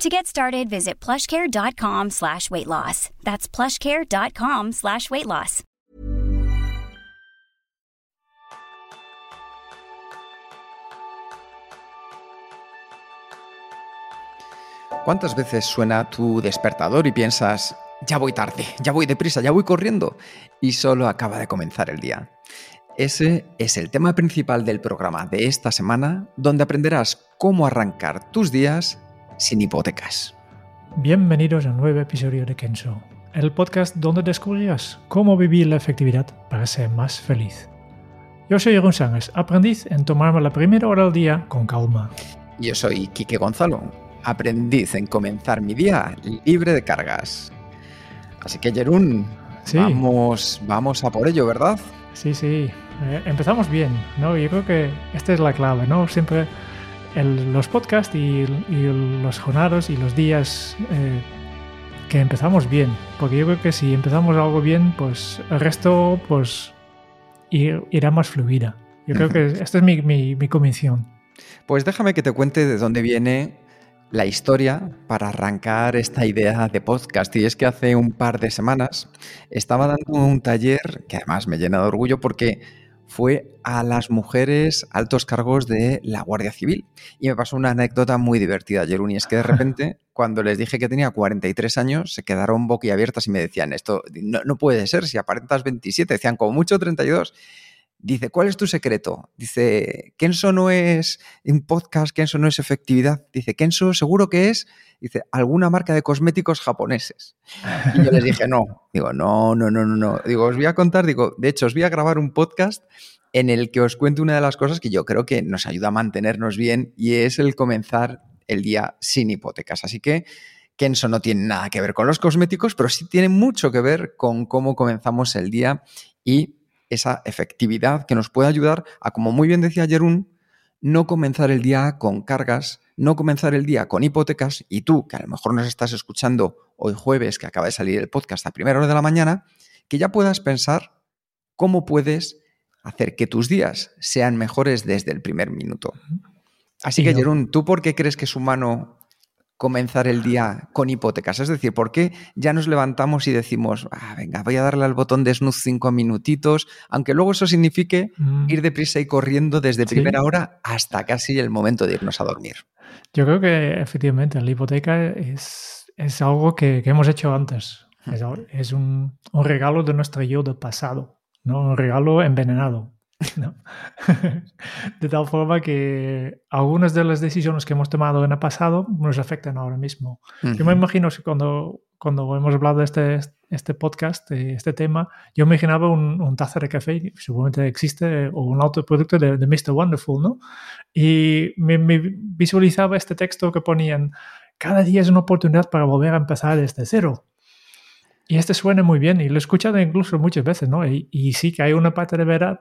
To get started, visit plushcare.com slash weight loss. That's plushcare.com slash weight loss. ¿Cuántas veces suena tu despertador y piensas, ya voy tarde, ya voy deprisa, ya voy corriendo? Y solo acaba de comenzar el día. Ese es el tema principal del programa de esta semana, donde aprenderás cómo arrancar tus días sin hipotecas. Bienvenidos a un nuevo episodio de Kenso, el podcast donde descubrirás cómo vivir la efectividad para ser más feliz. Yo soy Jeroen Sánchez, aprendiz en tomarme la primera hora del día con calma. Yo soy Quique Gonzalo, aprendiz en comenzar mi día libre de cargas. Así que, Jerún, Sí. vamos, vamos a por ello, ¿verdad? Sí, sí, eh, empezamos bien, ¿no? Yo creo que esta es la clave, ¿no? Siempre el- los podcasts y, y los jornadas y los días eh, que empezamos bien, porque yo creo que si empezamos algo bien, pues el resto pues ir- irá más fluida. Yo creo que esta es mi, mi, mi convicción. Pues déjame que te cuente de dónde viene la historia para arrancar esta idea de podcast. Y es que hace un par de semanas estaba dando un taller que además me llena de orgullo porque fue a las mujeres altos cargos de la Guardia Civil. Y me pasó una anécdota muy divertida, Jerún, y es que de repente, cuando les dije que tenía 43 años, se quedaron boquiabiertas y me decían, esto no, no puede ser, si aparentas 27, decían como mucho 32. Dice, ¿cuál es tu secreto? Dice, Kenso no es un podcast, Kenso no es efectividad. Dice, Kenso seguro que es, dice, alguna marca de cosméticos japoneses. Y yo les dije, no. Digo, no, no, no, no, no. Digo, os voy a contar, digo, de hecho, os voy a grabar un podcast en el que os cuento una de las cosas que yo creo que nos ayuda a mantenernos bien y es el comenzar el día sin hipotecas. Así que Kenso no tiene nada que ver con los cosméticos, pero sí tiene mucho que ver con cómo comenzamos el día y esa efectividad que nos puede ayudar a, como muy bien decía Jerún, no comenzar el día con cargas, no comenzar el día con hipotecas y tú, que a lo mejor nos estás escuchando hoy jueves, que acaba de salir el podcast a primera hora de la mañana, que ya puedas pensar cómo puedes hacer que tus días sean mejores desde el primer minuto. Así Y que, no- Jerún, ¿tú por qué crees que es humano comenzar el día con hipotecas? Es decir, ¿por qué ya nos levantamos y decimos, ah, venga, voy a darle al botón de snooze cinco minutitos, aunque luego eso signifique Mm, ir deprisa y corriendo desde Sí. primera hora hasta casi el momento de irnos a dormir? Yo creo que efectivamente la hipoteca es, es algo que, que hemos hecho antes. Es un, un regalo de nuestro yo del pasado, ¿no? Un regalo envenenado. ¿no? de tal forma que algunas de las decisiones que hemos tomado en el pasado nos afectan ahora mismo. Yo me imagino que cuando, cuando hemos hablado de este, este podcast, de este tema, yo me imaginaba un, un taza de café, seguramente existe, o un autoproducto de, de Mr. Wonderful, ¿no? Y me, me visualizaba este texto que ponían, cada día es una oportunidad para volver a empezar desde cero. Y este suena muy bien, y lo he escuchado incluso muchas veces, ¿no? Y, y sí que hay una parte de verdad,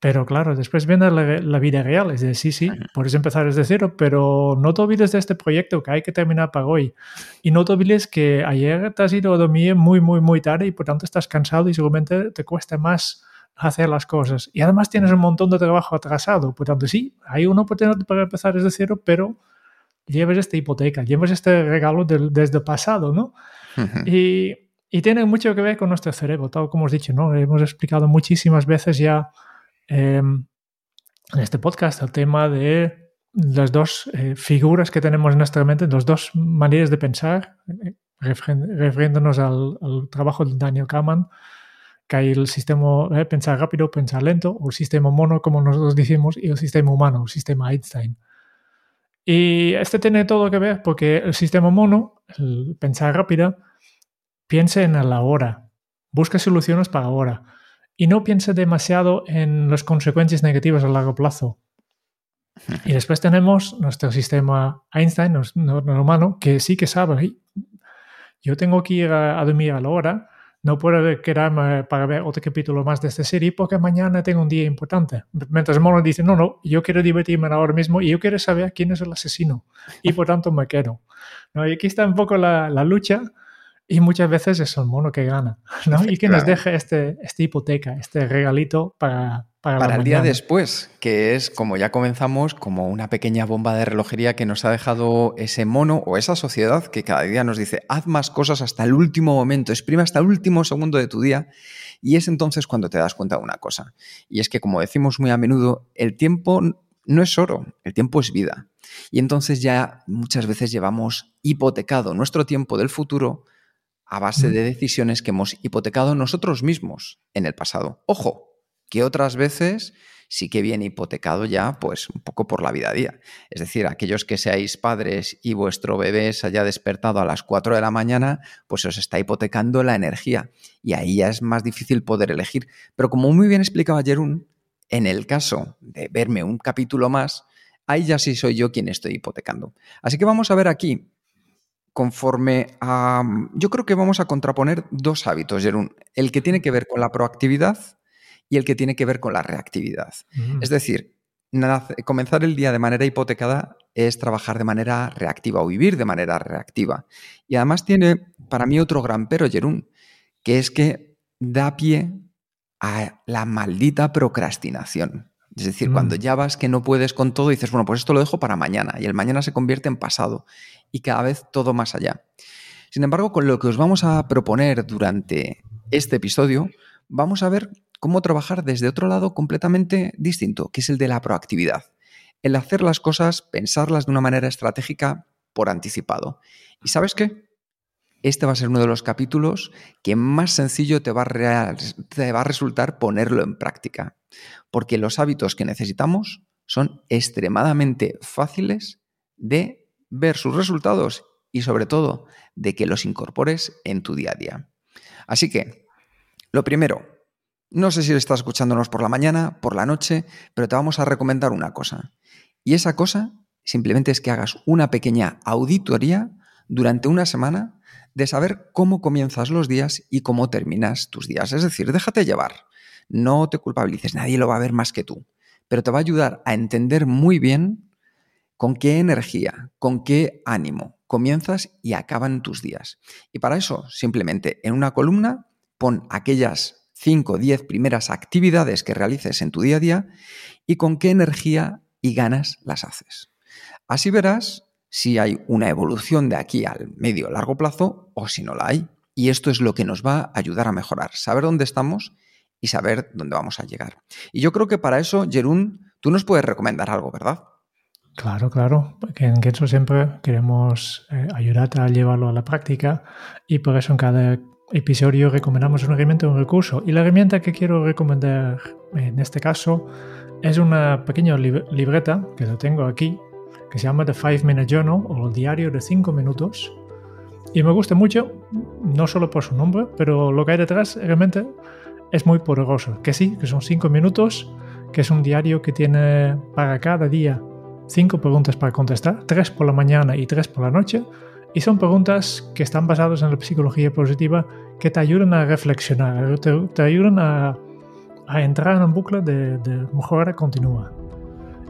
pero claro, después viene la, la vida real, es decir, sí, sí, puedes empezar desde cero, pero no te olvides de este proyecto que hay que terminar para hoy. Y no te olvides que ayer te has ido a dormir muy, muy, muy tarde y por tanto estás cansado y seguramente te cuesta más hacer las cosas. Y además tienes un montón de trabajo atrasado. Por tanto, sí, hay una oportunidad para empezar desde cero, pero llevas esta hipoteca, llevas este regalo del- desde el pasado, ¿no? Y, y tiene mucho que ver con nuestro cerebro, tal como os he dicho, ¿no? Hemos explicado muchísimas veces ya eh, en este podcast el tema de las dos eh, figuras que tenemos en nuestra mente, las dos maneras de pensar, eh, refiriéndonos al, al trabajo de Daniel Kahneman, que hay el sistema eh, pensar rápido, pensar lento, o el sistema mono, como nosotros decimos, y el sistema humano, el sistema Einstein. Y este tiene todo que ver porque el sistema mono, el pensar rápida, piensa en el ahora, busca soluciones para ahora y no piensa demasiado en las consecuencias negativas a largo plazo. Y después tenemos nuestro sistema Einstein, nuestro humano, que sí que sabe, "Ay, yo tengo que ir a, a dormir a la hora, no puedo quedarme para ver otro capítulo más de esta serie porque mañana tengo un día importante. Mientras el mono dice, no, no, yo quiero divertirme ahora mismo y yo quiero saber quién es el asesino y por tanto me quedo. ¿No? Y aquí está un poco la, la lucha y muchas veces es el mono que gana, ¿no? Y que nos deja este, esta hipoteca, este regalito para, para, el día después, que es, como ya comenzamos, como una pequeña bomba de relojería que nos ha dejado ese mono o esa sociedad que cada día nos dice, haz más cosas hasta el último momento, exprime hasta el último segundo de tu día. Y es entonces cuando te das cuenta de una cosa. Y es que, como decimos muy a menudo, el tiempo no es oro, el tiempo es vida. Y entonces ya muchas veces llevamos hipotecado nuestro tiempo del futuro a base de decisiones que hemos hipotecado nosotros mismos en el pasado. Ojo, que otras veces sí que viene hipotecado ya, pues un poco por la vida a día. Es decir, aquellos que seáis padres y vuestro bebé se haya despertado a las 4 de la mañana, pues os está hipotecando la energía. Y ahí ya es más difícil poder elegir. Pero como muy bien explicaba Jerún, en el caso de verme un capítulo más, ahí ya sí soy yo quien estoy hipotecando. Así que vamos a ver aquí conforme a... Yo creo que vamos a contraponer dos hábitos, Jerún. El que tiene que ver con la proactividad y el que tiene que ver con la reactividad. Mm. Es decir, comenzar el día de manera hipotecada es trabajar de manera reactiva o vivir de manera reactiva. Y además tiene para mí otro gran pero, Jerún, que es que da pie a la maldita procrastinación. Es decir, cuando mm. ya vas que no puedes con todo, dices, bueno, pues esto lo dejo para mañana y el mañana se convierte en pasado y cada vez todo más allá. Sin embargo, con lo que os vamos a proponer durante este episodio, vamos a ver cómo trabajar desde otro lado completamente distinto, que es el de la proactividad. El hacer las cosas, pensarlas de una manera estratégica por anticipado. ¿Y sabes qué? Este va a ser uno de los capítulos que más sencillo te va, a te va a resultar ponerlo en práctica, porque los hábitos que necesitamos son extremadamente fáciles de ver sus resultados y sobre todo de que los incorpores en tu día a día. Así que, lo primero, no sé si estás escuchándonos por la mañana, por la noche, pero te vamos a recomendar una cosa. Y esa cosa simplemente es que hagas una pequeña auditoría durante una semana de saber cómo comienzas los días y cómo terminas tus días. Es decir, déjate llevar. No te culpabilices, nadie lo va a ver más que tú. Pero te va a ayudar a entender muy bien con qué energía, con qué ánimo comienzas y acaban tus días. Y para eso, simplemente en una columna, pon aquellas 5 o 10 primeras actividades que realices en tu día a día y con qué energía y ganas las haces. Así verás si hay una evolución de aquí al medio largo plazo o si no la hay. Y esto es lo que nos va a ayudar a mejorar, saber dónde estamos y saber dónde vamos a llegar. Y yo creo que para eso, Jerún, tú nos puedes recomendar algo, ¿verdad? Claro, claro, porque en Kenzo siempre queremos eh, ayudarte a llevarlo a la práctica y por eso en cada episodio recomendamos una herramienta un recurso. Y la herramienta que quiero recomendar en este caso es una pequeña libreta que lo tengo aquí, que se llama The Five Minute Journal o el diario de 5 minutos. Y me gusta mucho, no solo por su nombre, pero lo que hay detrás realmente es muy poderoso. Que sí, que son 5 minutos, que es un diario que tiene para cada día cinco preguntas para contestar, tres por la mañana y tres por la noche, y son preguntas que están basadas en la psicología positiva que te ayudan a reflexionar, te, ayudan a, entrar en un bucle de, mejora continua.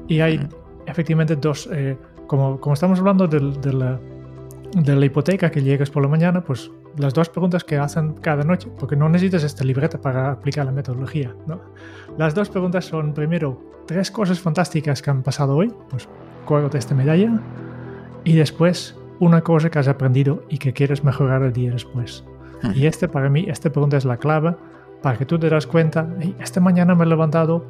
Y hay efectivamente dos, eh, como, como, estamos hablando de, la, de la hipoteca que llegas por la mañana, pues las dos preguntas que hacen cada noche, porque no necesitas esta libreta para aplicar la metodología. ¿no? Las dos preguntas son, primero, tres cosas fantásticas que han pasado hoy, pues de esta medalla, y después, una cosa que has aprendido y que quieres mejorar el día después. Y este, para mí, esta pregunta es la clave para que tú te das cuenta, esta mañana me he levantado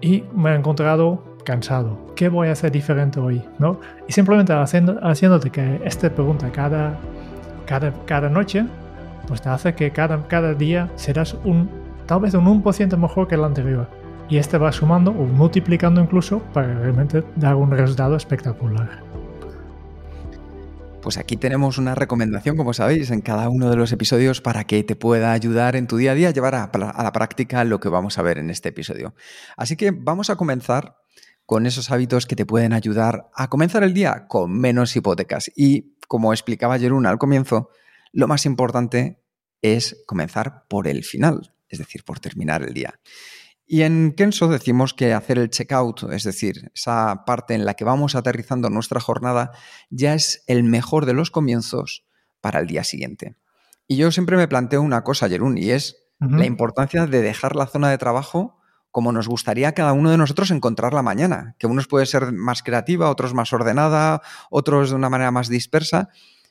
y me he encontrado cansado. ¿Qué voy a hacer diferente hoy? ¿no? Y simplemente haciendo, haciéndote que esta pregunta cada cada, cada noche, pues te hace que cada, cada día serás un, tal vez un 1% mejor que el anterior. Y este va sumando o multiplicando incluso para realmente dar un resultado espectacular. Pues aquí tenemos una recomendación, como sabéis, en cada uno de los episodios para que te pueda ayudar en tu día a día a llevar a, a, la práctica lo que vamos a ver en este episodio. Así que vamos a comenzar con esos hábitos que te pueden ayudar a comenzar el día con menos hipotecas. Y como explicaba Jerún al comienzo, lo más importante es comenzar por el final, es decir, por terminar el día. Y en Kenso decimos que hacer el checkout, es decir, esa parte en la que vamos aterrizando nuestra jornada, ya es el mejor de los comienzos para el día siguiente. Y yo siempre me planteo una cosa, Jerún, y es la importancia de dejar la zona de trabajo como nos gustaría a cada uno de nosotros encontrarla mañana, que unos puede ser más creativa, otros más ordenada, otros de una manera más dispersa,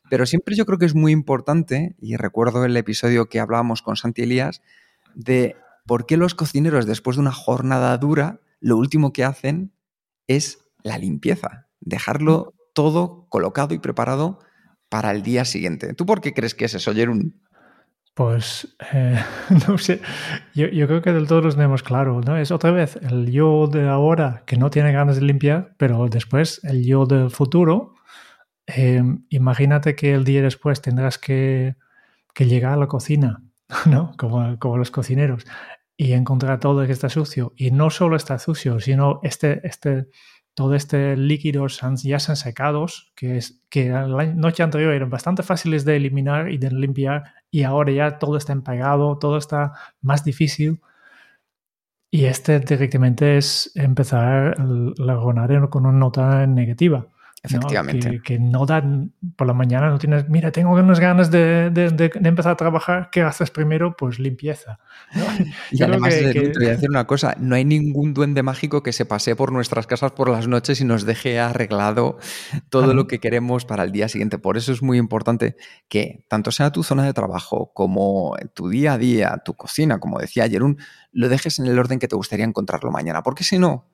pero siempre yo creo que es muy importante, y recuerdo el episodio que hablábamos con Santi Elías, de por qué los cocineros después de una jornada dura, lo último que hacen es la limpieza, dejarlo todo colocado y preparado para el día siguiente. ¿Tú por qué crees que es eso, Jerún? Pues eh, no sé, yo, creo que del todo lo tenemos claro, ¿no? Es otra vez el yo de ahora que no tiene ganas de limpiar, pero después el yo del futuro. Em, imagínate que el día después tendrás que, llegar a la cocina, ¿no? Como, como, los cocineros, y encontrar todo que está sucio. Y no solo está sucio, sino este, este, todo este líquido ya se han secados, que, es, que la noche anterior eran bastante fáciles de eliminar y de limpiar, y ahora ya todo está empagado, todo está más difícil. Y este directamente es empezar la jornada con una nota negativa. Efectivamente. Que, no dan por la mañana, no tienes, mira, tengo unas ganas de, de, empezar a trabajar, ¿qué haces primero? Pues limpieza. y además, te voy a decir una cosa, no hay ningún duende mágico que se pase por nuestras casas por las noches y nos deje arreglado todo lo que queremos para el día siguiente. Por eso es muy importante que tanto sea tu zona de trabajo como tu día a día, tu cocina, como decía Jerún, lo dejes en el orden que te gustaría encontrarlo mañana, porque si no,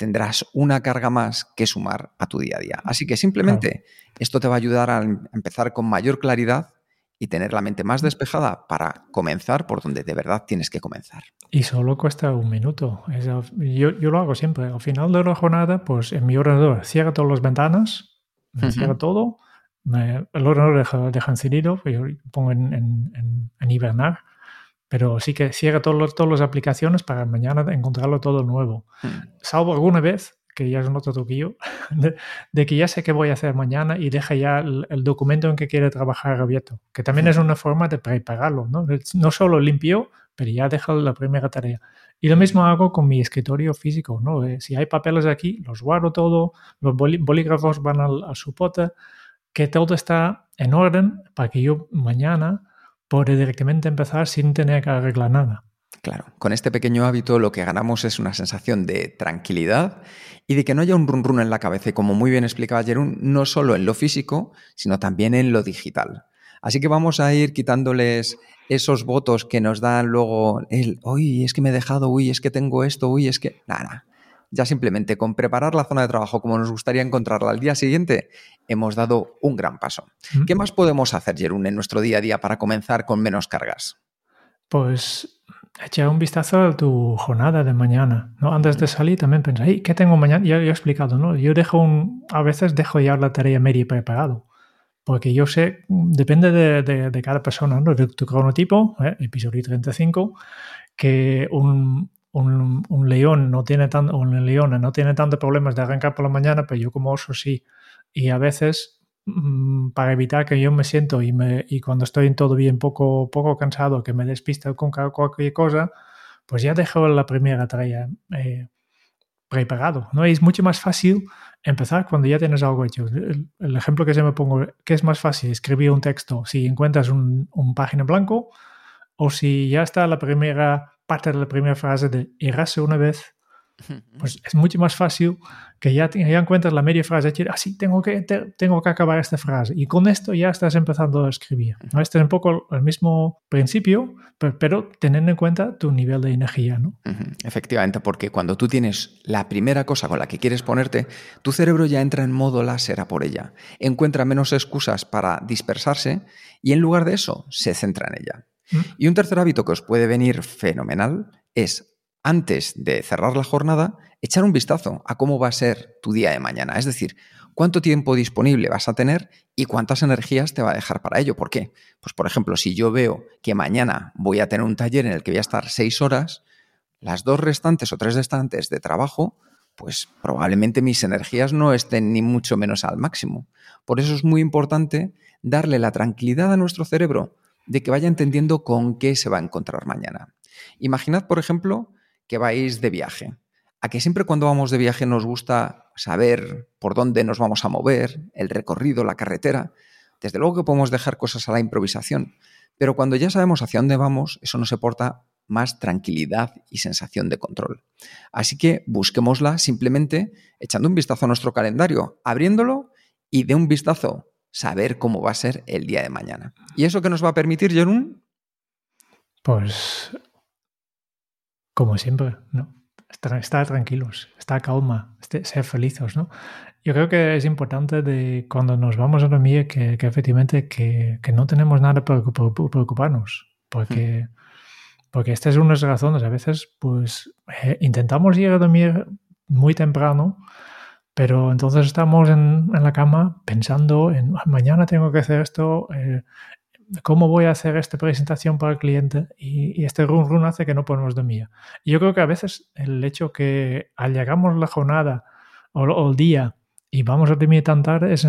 tendrás una carga más que sumar a tu día a día. Así que simplemente esto te va a ayudar a em, empezar con mayor claridad y tener la mente más despejada para comenzar por donde de verdad tienes que comenzar. Y solo cuesta un minuto. yo, lo hago siempre. Al final de la jornada, pues en mi ordenador cierra todas las ventanas, cierra todo, el ordenador deja, deja encendido, yo pongo en, en hibernar pero sí que cierra todas las aplicaciones para mañana encontrarlo todo nuevo. Hmm. Salvo alguna vez, que ya es un otro truquillo, de, que ya sé qué voy a hacer mañana y deja ya el, documento en que quiere trabajar abierto, que también es hmm. una forma de prepararlo, ¿no? No solo limpio, pero ya deja la primera tarea. Y lo mismo hago con mi escritorio físico, ¿no? Eh, si hay papeles aquí, los guardo todo, los bolígrafos van al, a su pote, que todo está en orden para que yo mañana puede directamente empezar sin tener que arreglar nada. Claro, con este pequeño hábito lo que ganamos es una sensación de tranquilidad y de que no haya un run run en la cabeza, y como muy bien explicaba Jerún, no solo en lo físico, sino también en lo digital. Así que vamos a ir quitándoles esos votos que nos dan luego el, uy, es que me he dejado, uy, es que tengo esto, uy, es que... Nada, ya simplemente con preparar la zona de trabajo como nos gustaría encontrarla al día siguiente, hemos dado un gran paso. ¿Qué más podemos hacer, Jerún, en nuestro día a día para comenzar con menos cargas? Pues echa un vistazo a tu jornada de mañana. ¿no? Antes de salir también piensa, ¿qué tengo mañana? Ya, he explicado, ¿no? Yo dejo un, a veces dejo ya la tarea media preparado. Porque yo sé, depende de, cada persona, ¿no? de tu cronotipo, ¿eh? episodio 35, que un, un, león no tiene tan, un leona no tiene tantos problemas de arrancar por la mañana, pero yo como oso sí. Y a veces, mm, para evitar que yo me siento y, me, y cuando estoy en todo bien poco, poco cansado, que me despista con cualquier cosa, pues ya dejo la primera tarea eh, preparado. ¿no? es mucho más fácil empezar cuando ya tienes algo hecho. El, ejemplo que se me pongo, ¿qué es más fácil? Escribir un texto si encuentras un, un página blanco o si ya está la primera parte de la primera frase de errase una vez, pues es mucho más fácil que ya, ya encuentras la media frase, decir, así ah, tengo que, tengo que acabar esta frase. Y con esto ya estás empezando a escribir. ¿no? Este es un poco el mismo principio, pero, teniendo en cuenta tu nivel de energía. ¿no? Efectivamente, porque cuando tú tienes la primera cosa con la que quieres ponerte, tu cerebro ya entra en modo láser a por ella. Encuentra menos excusas para dispersarse y en lugar de eso, se centra en ella. Y un tercer hábito que os puede venir fenomenal es, antes de cerrar la jornada, echar un vistazo a cómo va a ser tu día de mañana. Es decir, cuánto tiempo disponible vas a tener y cuántas energías te va a dejar para ello. ¿Por qué? Pues, por ejemplo, si yo veo que mañana voy a tener un taller en el que voy a estar seis horas, las dos restantes o tres restantes de trabajo, pues probablemente mis energías no estén ni mucho menos al máximo. Por eso es muy importante darle la tranquilidad a nuestro cerebro de que vaya entendiendo con qué se va a encontrar mañana. Imaginad, por ejemplo, que vais de viaje. A que siempre cuando vamos de viaje nos gusta saber por dónde nos vamos a mover, el recorrido, la carretera. Desde luego que podemos dejar cosas a la improvisación, pero cuando ya sabemos hacia dónde vamos, eso nos aporta más tranquilidad y sensación de control. Así que busquémosla simplemente echando un vistazo a nuestro calendario, abriéndolo y de un vistazo saber cómo va a ser el día de mañana. ¿Y eso qué nos va a permitir, Jerún? Pues, como siempre, ¿no? Estar, tranquilos, estar calma, este, ser felices, ¿no? Yo creo que es importante de cuando nos vamos a dormir que, efectivamente que, no tenemos nada para preocuparnos, porque, hmm. porque esta es una de las razones. A veces, pues, eh, intentamos ir a dormir muy temprano, pero entonces estamos en, la cama pensando en ah, mañana tengo que hacer esto, eh, cómo voy a hacer esta presentación para el cliente y, este run run hace que no podemos dormir. Y yo creo que a veces el hecho que al llegamos la jornada o, el día y vamos a dormir tan tarde es,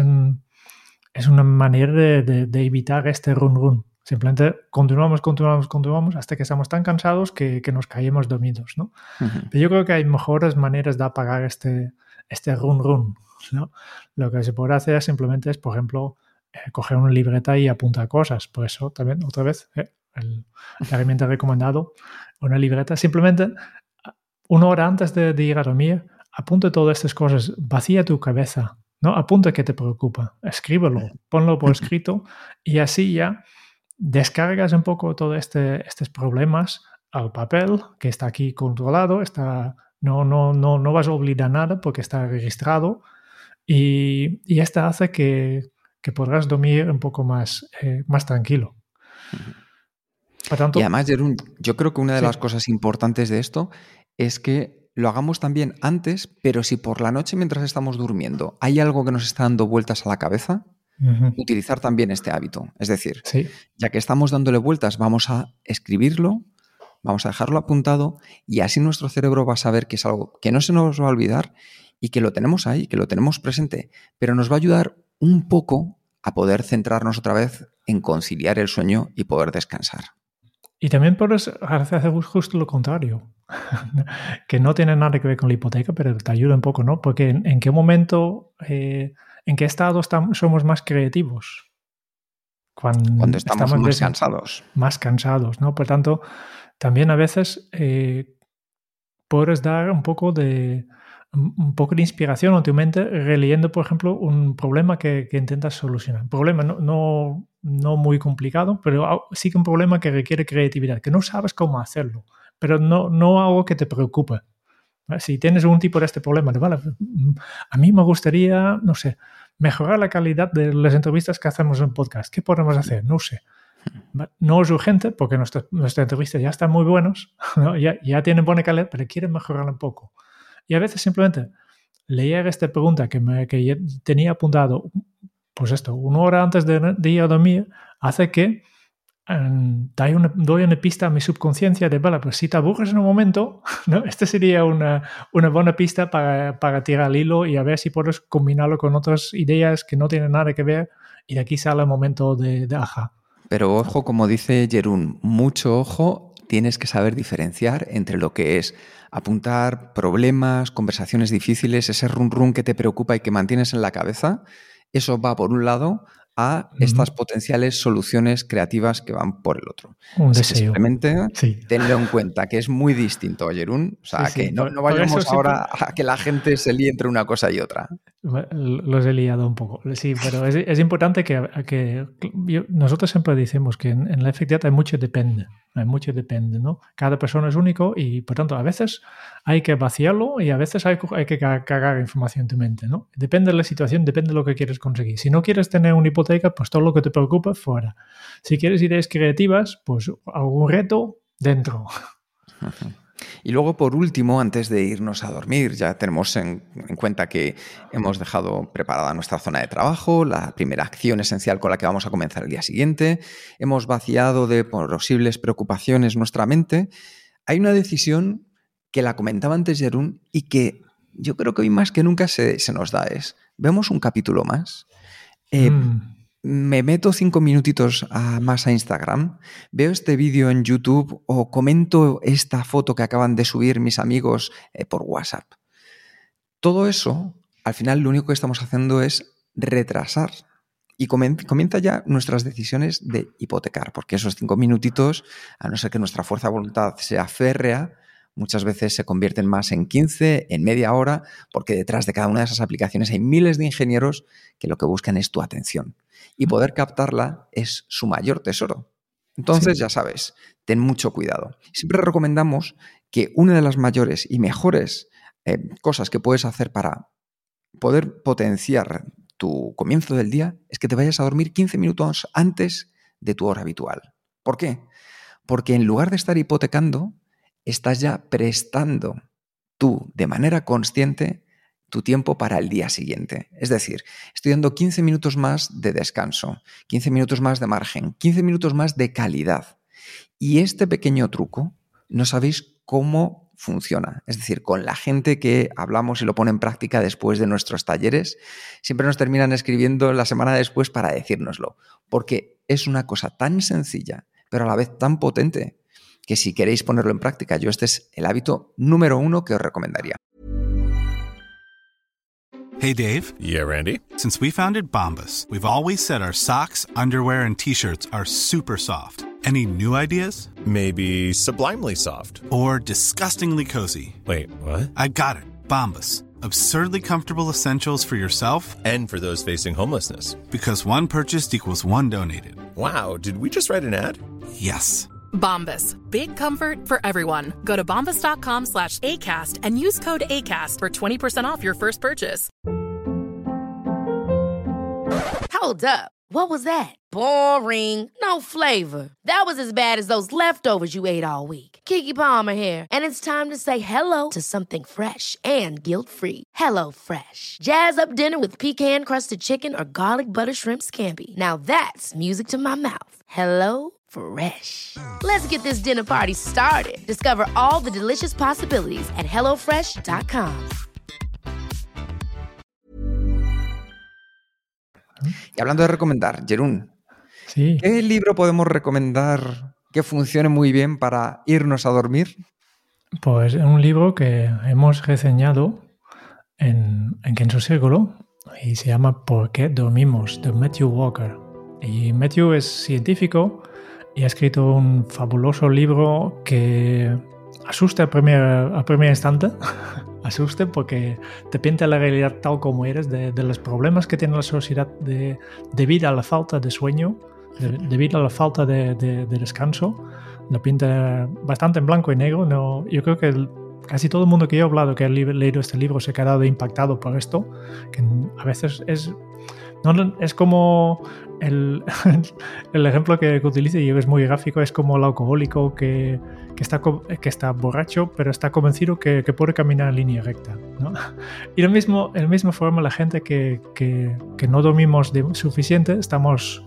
es una manera de, evitar este run run. Simplemente continuamos, continuamos, continuamos hasta que estamos tan cansados que, nos caemos dormidos. ¿no? Pero yo creo que hay mejores maneras de apagar este, este run run. ¿no? Lo que se puede hacer simplemente es, por ejemplo, eh, coger una libreta y apuntar cosas. Por eso también, otra vez, eh, el, la herramienta recomendado, una libreta. Simplemente una hora antes de, ir a dormir, apunte todas estas cosas, vacía tu cabeza, ¿no? Apunta que te preocupa, escríbelo, ponlo por escrito y así ya descargas un poco todos este, estos problemas al papel que está aquí controlado, está no, no, no, no vas a olvidar nada porque está registrado y, y esta hace que, que, podrás dormir un poco más, eh, más tranquilo. tanto, y además, yo creo que una de las cosas importantes de esto es que lo hagamos también antes, pero si por la noche mientras estamos durmiendo hay algo que nos está dando vueltas a la cabeza, utilizar también este hábito. Es decir, ya que estamos dándole vueltas, vamos a escribirlo vamos a dejarlo apuntado y así nuestro cerebro va a saber que es algo que no se nos va a olvidar y que lo tenemos ahí, que lo tenemos presente, pero nos va a ayudar un poco a poder centrarnos otra vez en conciliar el sueño y poder descansar. Y también puedes hacer justo lo contrario, que no tiene nada que ver con la hipoteca, pero te ayuda un poco, ¿no? Porque en, qué momento, eh, en qué estado estamos, somos más creativos. Cuando, estamos, más cansados. Más cansados, ¿no? Por tanto, también a veces eh, puedes dar un poco de un poco de inspiración a tu mente releyendo, por ejemplo, un problema que, intentas solucionar. Un problema no, no, muy complicado, pero sí que un problema que requiere creatividad, que no sabes cómo hacerlo, pero no, no algo que te preocupe. Si tienes un tipo de este problema, vale, a mí me gustaría, no sé, mejorar la calidad de las entrevistas que hacemos en podcast. ¿Qué podemos hacer? No sé. No es urgente porque nuestras entrevistas ya están muy buenos, ya, ya, tienen buena calidad, pero quieren mejorar un poco. Y a veces simplemente leer esta pregunta que, me, que tenía apuntado, pues esto, una hora antes de, ir a dormir, hace que um, doy, una, doy, una, pista a mi subconsciencia de, vale, pues si te aburres en un momento, ¿no? esta sería una, una buena pista para, para, tirar el hilo y a ver si puedes combinarlo con otras ideas que no tienen nada que ver y de aquí sale el momento de, de ajá. Pero ojo, como dice Jerún, mucho ojo, tienes que saber diferenciar entre lo que es apuntar problemas, conversaciones difíciles, ese run run que te preocupa y que mantienes en la cabeza. Eso va por un lado a estas potenciales soluciones creativas que van por el otro. Simplemente tenlo en cuenta, que es muy distinto, Jerún. O sea, que no, vayamos ahora a que la gente se líe entre una cosa y otra. Los he liado un poco. Sí, pero es, importante que, que nosotros siempre decimos que en, la efectividad hay mucho depende. Hay mucho depende, ¿no? Cada persona es único y, por tanto, a veces hay que vaciarlo y a veces hay, hay que cargar información en tu mente, ¿no? Depende de la situación, depende de lo que quieres conseguir. Si no quieres tener un hipoteca, pues todo lo que te preocupa, fuera. Si quieres ideas creativas, pues algún reto, dentro. Y luego, por último, antes de irnos a dormir, ya tenemos en, cuenta que hemos dejado preparada nuestra zona de trabajo, la primera acción esencial con la que vamos a comenzar el día siguiente, hemos vaciado de posibles preocupaciones nuestra mente. Hay una decisión que la comentaba antes Jerún y que yo creo que hoy más que nunca se, nos da es, vemos un capítulo más. Eh, mm. Me meto cinco minutitos más a Instagram, veo este vídeo en YouTube o comento esta foto que acaban de subir mis amigos eh, por WhatsApp. Todo eso, al final lo único que estamos haciendo es retrasar y comienza ya nuestras decisiones de hipotecar, porque esos cinco minutitos, a no ser que nuestra fuerza de voluntad sea férrea, muchas veces se convierten más en 15, en media hora, porque detrás de cada una de esas aplicaciones hay miles de ingenieros que lo que buscan es tu atención. Y poder captarla es su mayor tesoro. Entonces, ya sabes, ten mucho cuidado. Siempre recomendamos que una de las mayores y mejores eh, cosas que puedes hacer para poder potenciar tu comienzo del día es que te vayas a dormir 15 minutos antes de tu hora habitual. ¿Por qué? Porque en lugar de estar hipotecando, estás ya prestando tú de manera consciente tu tiempo para el día siguiente. Es decir, estoy dando 15 minutos más de descanso, 15 minutos más de margen, 15 minutos más de calidad. Y este pequeño truco no sabéis cómo funciona. Es decir, con la gente que hablamos y lo pone en práctica después de nuestros talleres, siempre nos terminan escribiendo la semana después para decírnoslo, porque es una cosa tan sencilla, pero a la vez tan potente, que si queréis ponerlo en práctica, yo este es el hábito número uno que os recomendaría. Hey Dave. Yeah, Randy. Since we founded Bombus, we've always said our socks, underwear, and t-shirts are super soft. Any new ideas? Maybe sublimely soft. Or disgustingly cozy. Wait, what? I got it. Bombus. Absurdly comfortable essentials for yourself and for those facing homelessness. Because one purchased equals one donated. Wow, did we just write an ad? Yes. Bombas. Big comfort for everyone. Go to bombas.com slash ACAST and use code ACAST for 20% off your first purchase. Hold up. What was that? Boring. No flavor. That was as bad as those leftovers you ate all week. Kiki Palmer here, and it's time to say hello to something fresh and guilt-free. Hello Fresh. Jazz up dinner with pecan-crusted chicken or garlic butter shrimp scampi. Now that's music to my mouth. Hello Fresh. Let's get this dinner party started. Discover all the delicious possibilities at hellofresh.com. Y hablando de recomendar, Jerún, sí. ¿qué libro podemos recomendar que funcione muy bien para irnos a dormir? Pues un libro que hemos reseñado en, en Kenzo Círculo y se llama ¿Por qué dormimos? de Matthew Walker. Y Matthew es científico y ha escrito un fabuloso libro que asusta a primer, a primer instante, asuste porque te pinta la realidad tal como eres, de, de los problemas que tiene la sociedad de, debido a la falta de sueño, de, debido a la falta de, de, descanso. Lo pinta bastante en blanco y negro. No, yo creo que el, casi todo el mundo que yo he hablado que ha leído este libro se ha quedado impactado por esto, que a veces es no, es como el, el ejemplo que, utilice y es muy gráfico, es como el alcohólico que, que, está, que está borracho, pero está convencido que, que puede caminar en línea recta. ¿no? Y en la misma forma, la gente que, que, no dormimos de suficiente, estamos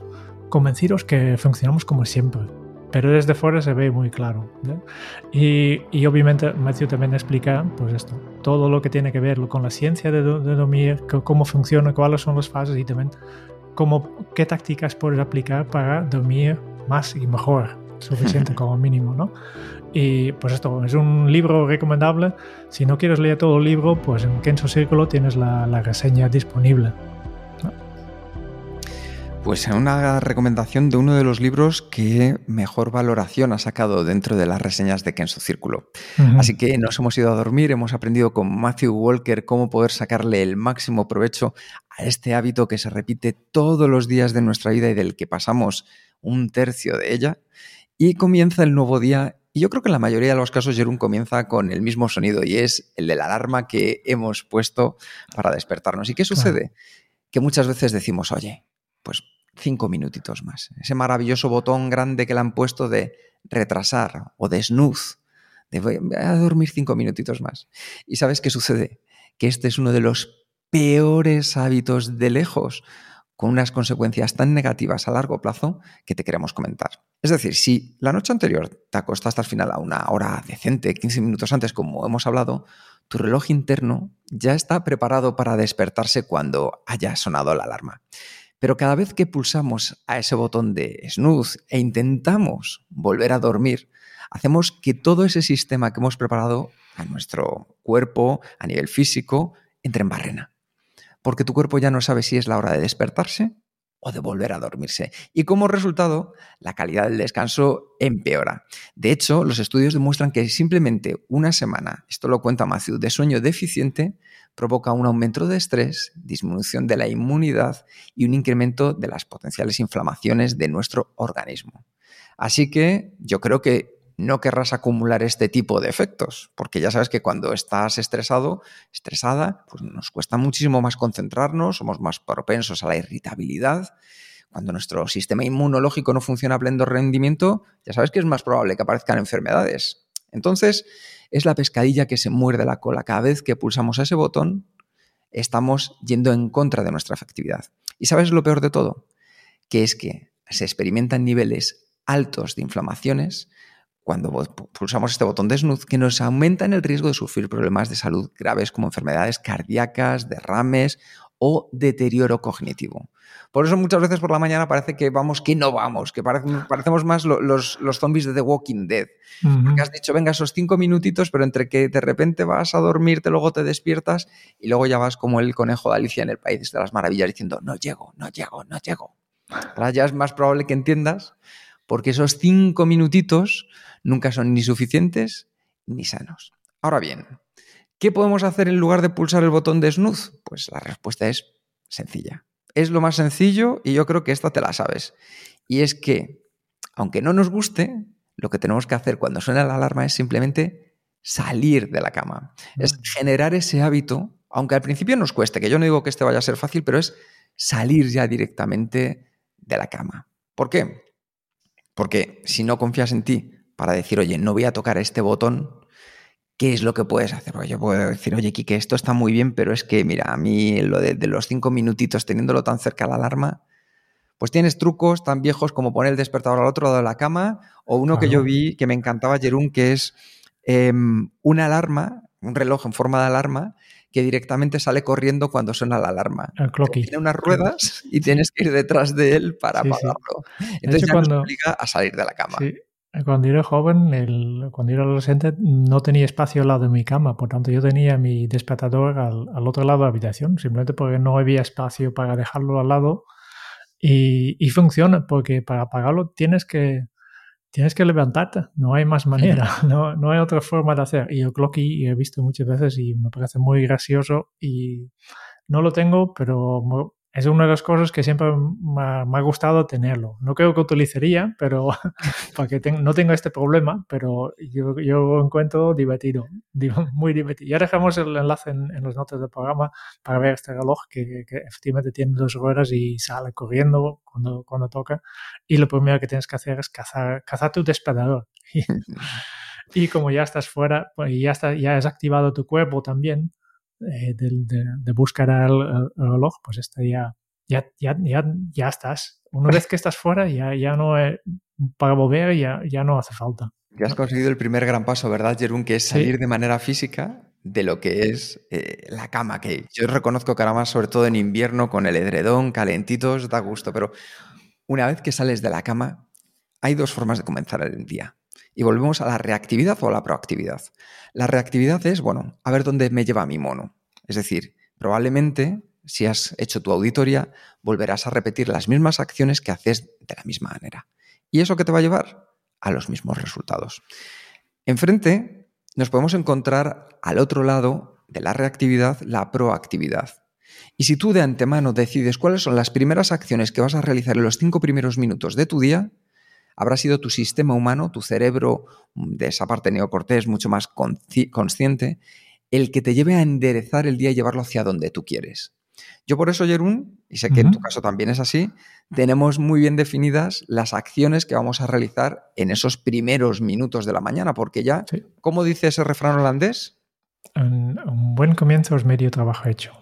convencidos que funcionamos como siempre pero desde fuera se ve muy claro. Y, y, obviamente Matthew también explica pues esto, todo lo que tiene que ver con la ciencia de, de dormir, cómo funciona, cuáles son las fases y también qué tácticas puedes aplicar para dormir más y mejor, suficiente como mínimo. ¿no? Y pues esto es un libro recomendable. Si no quieres leer todo el libro, pues en Kenso Círculo tienes la, la reseña disponible. Pues una recomendación de uno de los libros que mejor valoración ha sacado dentro de las reseñas de Kenzo Círculo. Uh -huh. Así que nos hemos ido a dormir, hemos aprendido con Matthew Walker cómo poder sacarle el máximo provecho a este hábito que se repite todos los días de nuestra vida y del que pasamos un tercio de ella. Y comienza el nuevo día y yo creo que en la mayoría de los casos Jerún comienza con el mismo sonido y es el de la alarma que hemos puesto para despertarnos. ¿Y qué sucede? Claro. Que muchas veces decimos, oye, cinco minutitos más. Ese maravilloso botón grande que le han puesto de retrasar o de snooze, de voy a dormir cinco minutitos más. ¿Y sabes qué sucede? Que este es uno de los peores hábitos de lejos, con unas consecuencias tan negativas a largo plazo que te queremos comentar. Es decir, si la noche anterior te acostaste al final a una hora decente, 15 minutos antes, como hemos hablado, tu reloj interno ya está preparado para despertarse cuando haya sonado la alarma. Pero cada vez que pulsamos a ese botón de snooze e intentamos volver a dormir, hacemos que todo ese sistema que hemos preparado a nuestro cuerpo, a nivel físico, entre en barrena. Porque tu cuerpo ya no sabe si es la hora de despertarse o de volver a dormirse. Y como resultado, la calidad del descanso empeora. De hecho, los estudios demuestran que simplemente una semana, esto lo cuenta Matthew, de sueño deficiente provoca un aumento de estrés, disminución de la inmunidad y un incremento de las potenciales inflamaciones de nuestro organismo. Así que yo creo que no querrás acumular este tipo de efectos, porque ya sabes que cuando estás estresado, estresada, pues nos cuesta muchísimo más concentrarnos, somos más propensos a la irritabilidad. Cuando nuestro sistema inmunológico no funciona a pleno rendimiento, ya sabes que es más probable que aparezcan enfermedades. Entonces, es la pescadilla que se muerde la cola. Cada vez que pulsamos ese botón, estamos yendo en contra de nuestra efectividad. ¿Y sabes lo peor de todo? Que es que se experimentan niveles altos de inflamaciones cuando pulsamos este botón de snooze que nos aumenta el riesgo de sufrir problemas de salud graves como enfermedades cardíacas, derrames o deterioro cognitivo. Por eso muchas veces por la mañana parece que vamos, que no vamos, que parecemos más los, los, zombies de The Walking Dead. Porque has dicho, venga, esos cinco minutitos, pero entre que de repente vas a dormirte, luego te despiertas y luego ya vas como el conejo de Alicia en el País de las Maravillas diciendo, no llego, no llego, no llego. Ahora ya es más probable que entiendas porque esos cinco minutitos nunca son ni suficientes ni sanos. Ahora bien, ¿qué podemos hacer en lugar de pulsar el botón de snooze? Pues la respuesta es sencilla. Es lo más sencillo y yo creo que esta te la sabes. Y es que, aunque no nos guste, lo que tenemos que hacer cuando suena la alarma es simplemente salir de la cama. Es mm. generar ese hábito, aunque al principio nos cueste, que yo no digo que este vaya a ser fácil, pero es salir ya directamente de la cama. ¿Por qué? Porque si no confías en ti para decir, oye, no voy a tocar este botón, ¿qué es lo que puedes hacer? Porque yo puedo decir, oye, Kike, esto está muy bien, pero es que, mira, a mí lo de, los cinco minutitos teniéndolo tan cerca a la alarma, pues tienes trucos tan viejos como poner el despertador al otro lado de la cama, o uno que yo vi que me encantaba, Jerún, que es em, una alarma, un reloj en forma de alarma, que directamente sale corriendo cuando suena la alarma. El Tiene unas ruedas y tienes que ir detrás de él para apagarlo. Entonces ya cuando, nos obliga a salir de la cama. Cuando era joven, el, cuando era adolescente, no tenía espacio al lado de mi cama, por tanto yo tenía mi despertador al, al otro lado de la habitación, simplemente porque no había espacio para dejarlo al lado. Y, y funciona, porque para apagarlo tienes que tienes que levantarte, no hay más manera, no, no hay otra forma de hacer. Y yo Clocky he visto muchas veces y me parece muy gracioso y no lo tengo, pero es una de las cosas que siempre me ha, gustado tenerlo. No creo que utilizaría, pero para que no tenga este problema, pero yo, yo lo encuentro divertido, muy divertido. Ya dejamos el enlace en, en las notas del programa para ver este reloj que, efectivamente tiene dos ruedas y sale corriendo cuando, cuando toca. Y lo primero que tienes que hacer es cazar, cazar tu despedador. y como ya estás fuera pues, y ya, está, ya has activado tu cuerpo también, eh, de, buscar el, reloj, pues este ya, ya, ya, ya, ya estás. Una vez que estás fuera, ya, ya no, para volver ya, ya no hace falta. Ya has conseguido el primer gran paso, ¿verdad, Jerún? Que es salir de manera física de lo que es eh, la cama, que yo reconozco que ahora más, sobre todo en invierno, con el edredón, calentitos, da gusto, pero una vez que sales de la cama, hay dos formas de comenzar el día. Y volvemos a la reactividad o a la proactividad. La reactividad es, bueno, a ver dónde me lleva mi mono. Es decir, probablemente si has hecho tu auditoría, volverás a repetir las mismas acciones que haces de la misma manera. ¿Y eso qué te va a llevar? A los mismos resultados. Enfrente nos podemos encontrar al otro lado de la reactividad la proactividad. Y si tú de antemano decides cuáles son las primeras acciones que vas a realizar en los cinco primeros minutos de tu día, habrá sido tu sistema humano, tu cerebro mm, de esa parte neocortés mucho más consciente, el que te lleve a enderezar el día y llevarlo hacia donde tú quieres. Yo por eso, Jerún, y sé que en tu caso también es así, tenemos muy bien definidas las acciones que vamos a realizar en esos primeros minutos de la mañana, porque ya, ¿cómo dice ese refrán holandés? Un, buen comienzo es medio trabajo hecho.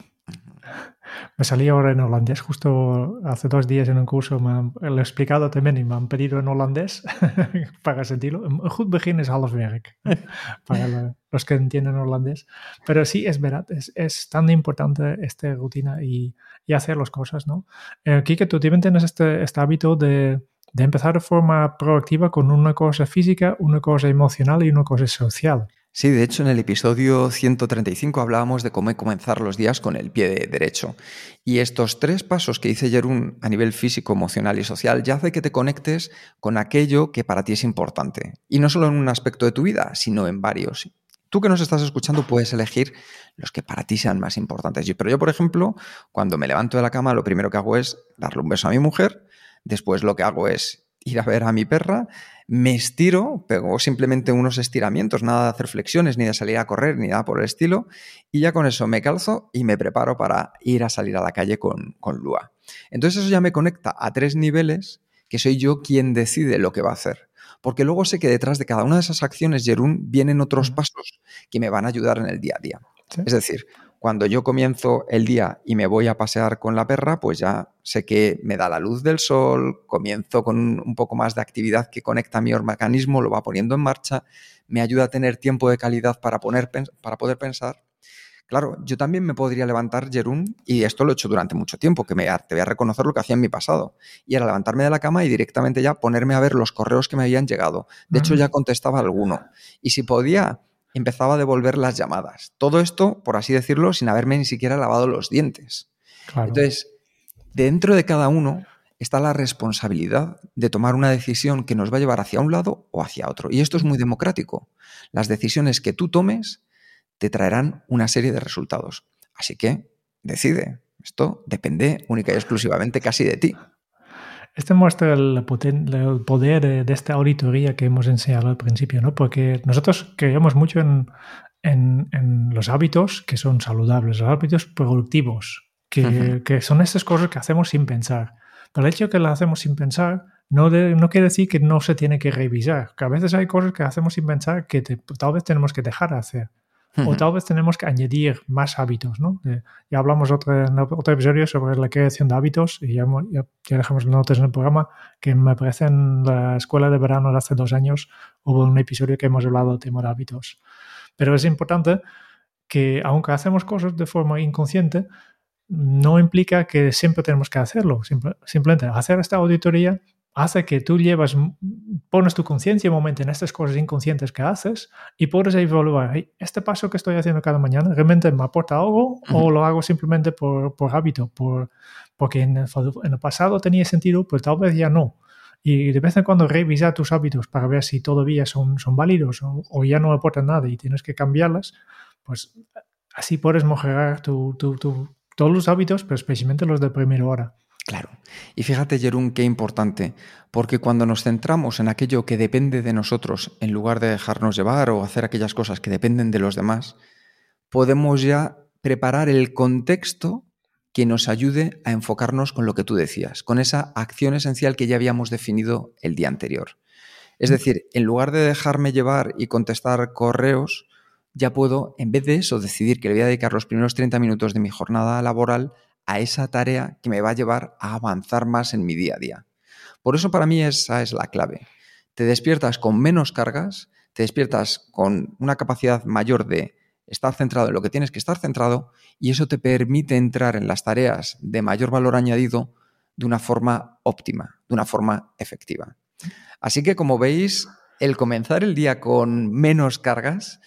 Me salí ahora en holandés, justo hace dos días en un curso me han, lo he explicado también y me han pedido en holandés para sentirlo. Un goed begin es half werk, para los que entienden holandés. Pero sí, es verdad, es, es tan importante esta rutina y, y, hacer las cosas, ¿no? Eh, Kike, tú también tienes este, este hábito de, de empezar de forma proactiva con una cosa física, una cosa emocional y una cosa social. Sí, de hecho en el episodio 135 hablábamos de cómo comenzar los días con el pie derecho. Y estos tres pasos que dice Jerún a nivel físico, emocional y social ya hace que te conectes con aquello que para ti es importante. Y no solo en un aspecto de tu vida, sino en varios. Tú que nos estás escuchando puedes elegir los que para ti sean más importantes. Pero yo, por ejemplo, cuando me levanto de la cama, lo primero que hago es darle un beso a mi mujer. Después lo que hago es ir a ver a mi perra me estiro, pego simplemente unos estiramientos, nada de hacer flexiones, ni de salir a correr, ni nada por el estilo, y ya con eso me calzo y me preparo para ir a salir a la calle con, con Lua. Entonces eso ya me conecta a tres niveles que soy yo quien decide lo que va a hacer. Porque luego sé que detrás de cada una de esas acciones, Jerún, vienen otros pasos que me van a ayudar en el día a día. Es decir, cuando yo comienzo el día y me voy a pasear con la perra, pues ya sé que me da la luz del sol, comienzo con un poco más de actividad que conecta mi organismo, lo va poniendo en marcha, me ayuda a tener tiempo de calidad para, poner, para poder pensar. Claro, yo también me podría levantar, Jerún, y esto lo he hecho durante mucho tiempo, que me, te voy a reconocer lo que hacía en mi pasado, y era levantarme de la cama y directamente ya ponerme a ver los correos que me habían llegado. De hecho, ya contestaba alguno. Y si podía empezaba a devolver las llamadas. Todo esto, por así decirlo, sin haberme ni siquiera lavado los dientes. Entonces, dentro de cada uno está la responsabilidad de tomar una decisión que nos va a llevar hacia un lado o hacia otro. Y esto es muy democrático. Las decisiones que tú tomes te traerán una serie de resultados. Así que decide. Esto depende única y exclusivamente casi de ti. Este muestra el, poder de, esta auditoría que hemos enseñado al principio, ¿no? Porque nosotros creemos mucho en, en, los hábitos que son saludables, los hábitos productivos, que, que, son estas cosas que hacemos sin pensar. Pero el hecho de que las hacemos sin pensar no, no quiere decir que no se tiene que revisar, que a veces hay cosas que hacemos sin pensar que tal vez tenemos que dejar de hacer. O tal vez tenemos que añadir más hábitos, ¿no? ya hablamos otro, en otro episodio sobre la creación de hábitos y ya, ya, dejamos notas en el programa que me parece en la escuela de verano de hace dos años hubo un episodio que hemos hablado del tema de hábitos. Pero es importante que aunque hacemos cosas de forma inconsciente, no implica que siempre tenemos que hacerlo. simplemente hacer esta auditoría hace que tú llevas, pones tu conciencia un momento en estas cosas inconscientes que haces y puedes evaluar, este paso que estoy haciendo cada mañana, ¿realmente me aporta algo o lo hago simplemente por, por hábito? Por, porque en el, en el, pasado tenía sentido, pues tal vez ya no. Y de vez en cuando revisa tus hábitos para ver si todavía son, son válidos o, o ya no aportan nada y tienes que cambiarlas, pues así puedes mejorar tu, tu, tu, todos los hábitos, pero especialmente los de primera hora. Claro. Y fíjate, Jerún, qué importante, porque cuando nos centramos en aquello que depende de nosotros, en lugar de dejarnos llevar o hacer aquellas cosas que dependen de los demás, podemos ya preparar el contexto que nos ayude a enfocarnos con lo que tú decías, con esa acción esencial que ya habíamos definido el día anterior. Es decir, en lugar de dejarme llevar y contestar correos, ya puedo, en vez de eso, decidir que le voy a dedicar los primeros 30 minutos de mi jornada laboral a esa tarea que me va a llevar a avanzar más en mi día a día. Por eso para mí esa es la clave. Te despiertas con menos cargas, te despiertas con una capacidad mayor de estar centrado en lo que tienes que estar centrado y eso te permite entrar en las tareas de mayor valor añadido de una forma óptima, de una forma efectiva. Así que como veis, el comenzar el día con menos cargas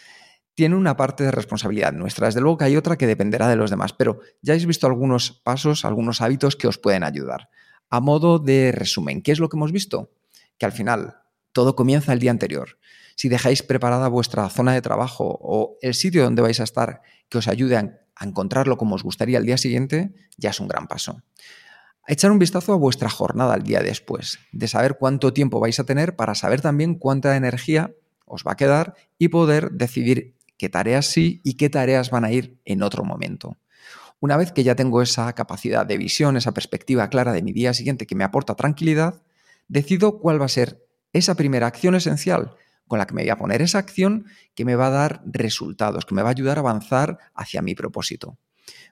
tiene una parte de responsabilidad nuestra. Desde luego que hay otra que dependerá de los demás, pero ya habéis visto algunos pasos, algunos hábitos que os pueden ayudar. A modo de resumen, ¿qué es lo que hemos visto? Que al final todo comienza el día anterior. Si dejáis preparada vuestra zona de trabajo o el sitio donde vais a estar que os ayude a encontrarlo como os gustaría el día siguiente, ya es un gran paso. echar un vistazo a vuestra jornada el día después, de saber cuánto tiempo vais a tener para saber también cuánta energía os va a quedar y poder decidir qué tareas sí y qué tareas van a ir en otro momento. Una vez que ya tengo esa capacidad de visión, esa perspectiva clara de mi día siguiente que me aporta tranquilidad, decido cuál va a ser esa primera acción esencial con la que me voy a poner esa acción que me va a dar resultados, que me va a ayudar a avanzar hacia mi propósito.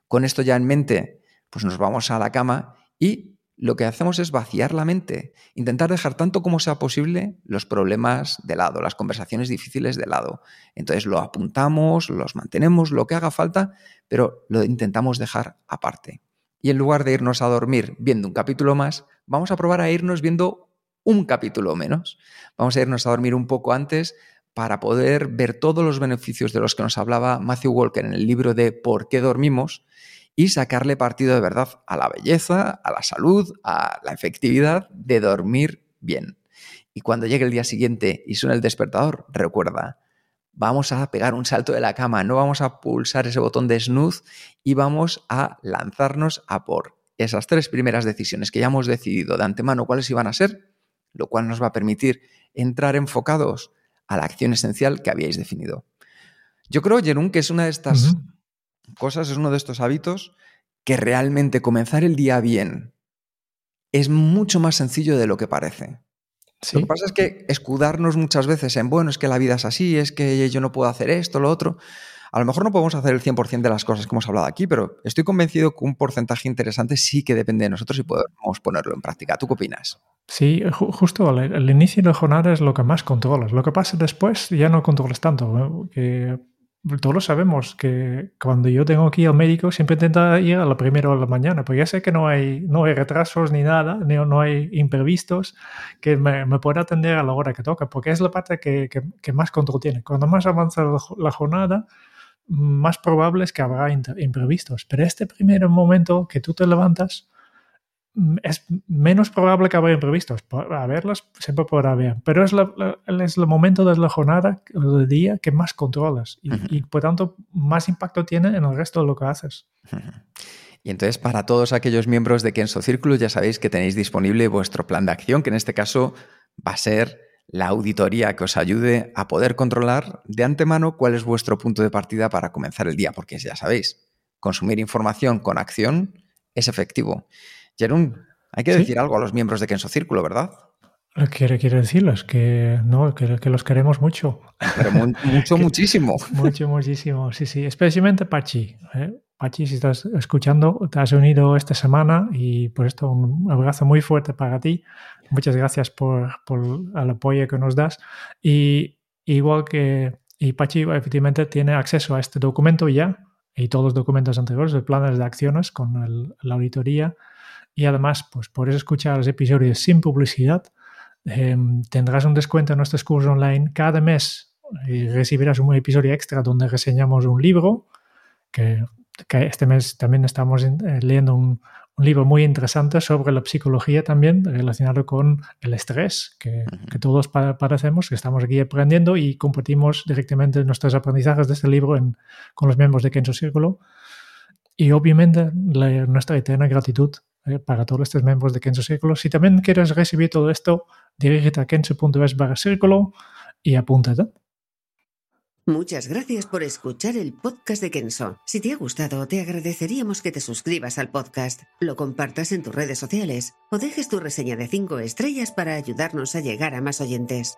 Con esto ya en mente, pues nos vamos a la cama y lo que hacemos es vaciar la mente, intentar dejar tanto como sea posible los problemas de lado, las conversaciones difíciles de lado. Entonces lo apuntamos, los mantenemos, lo que haga falta, pero lo intentamos dejar aparte. Y en lugar de irnos a dormir viendo un capítulo más, vamos a probar a irnos viendo un capítulo menos. Vamos a irnos a dormir un poco antes para poder ver todos los beneficios de los que nos hablaba Matthew Walker en el libro de ¿Por qué dormimos? Y sacarle partido de verdad a la belleza, a la salud, a la efectividad de dormir bien. Y cuando llegue el día siguiente y suene el despertador, recuerda, vamos a pegar un salto de la cama, no vamos a pulsar ese botón de snooze y vamos a lanzarnos a por esas tres primeras decisiones que ya hemos decidido de antemano cuáles iban a ser, lo cual nos va a permitir entrar enfocados a la acción esencial que habíais definido. Yo creo, Jerún, que es una de estas cosas, es uno de estos hábitos que realmente comenzar el día bien es mucho más sencillo de lo que parece. Lo que pasa es que escudarnos muchas veces en, bueno, es que la vida es así, es que yo no puedo hacer esto, lo otro. A lo mejor no podemos hacer el 100% de las cosas que hemos hablado aquí, pero estoy convencido que un porcentaje interesante sí que depende de nosotros y podemos ponerlo en práctica. ¿Tú qué opinas? Sí, justo al, inicio de la jornada es lo que más controlas. Lo que pasa después ya no controlas tanto. Que todos sabemos que cuando yo tengo ir al médico siempre intento ir a la primera hora de la mañana, porque ya sé que no hay, no hay retrasos ni nada, ni, no hay imprevistos, que me, me pueda atender a la hora que toca, porque es la parte que, que, más control tiene. Cuando más avanza la, jornada, más probable es que habrá imprevistos. Pero este primer momento que tú te levantas, es menos probable que haya imprevistos. A verlos siempre podrá haber, pero es, es el momento de la jornada del día que más controlas y, por tanto más impacto tiene en el resto de lo que haces. Y entonces para todos aquellos miembros de Kenso Círculo ya sabéis que tenéis disponible vuestro plan de acción, que en este caso va a ser la auditoría que os ayude a poder controlar de antemano cuál es vuestro punto de partida para comenzar el día, porque ya sabéis, consumir información con acción es efectivo. Jerún, hay que decir algo a los miembros de Kenso Círculo, ¿verdad? Quiere, quiere decirles que no, que, los queremos mucho. Pero mucho, muchísimo. mucho, muchísimo. Sí, sí. Especialmente Pachi. ¿eh? Pachi, si estás escuchando, te has unido esta semana y por esto un abrazo muy fuerte para ti. Muchas gracias por, el apoyo que nos das. Y igual que y Pachi efectivamente tiene acceso a este documento ya y todos los documentos anteriores, de planes de acciones con la auditoría y además, pues puedes escuchar los episodios sin publicidad. Em, tendrás un descuento en nuestros cursos online cada mes y recibirás un episodio extra donde reseñamos un libro, que, este mes también estamos eh, leyendo un, libro muy interesante sobre la psicología también relacionado con el estrés, que, todos padecemos, que estamos aquí aprendiendo y compartimos directamente nuestros aprendizajes de este libro con los miembros de Kenzo Círculo. Y obviamente nuestra eterna gratitud eh, para todos estos miembros de Kenzo Círculo. Si también quieres recibir todo esto, dirígete a kenzo.es barra círculo y apúntate. Muchas gracias por escuchar el podcast de Kenzo. Si te ha gustado, te agradeceríamos que te suscribas al podcast, lo compartas en tus redes sociales o dejes tu reseña de 5 estrellas para ayudarnos a llegar a más oyentes.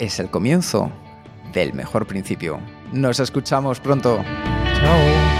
es el comienzo del mejor principio. Nos escuchamos pronto. Chao.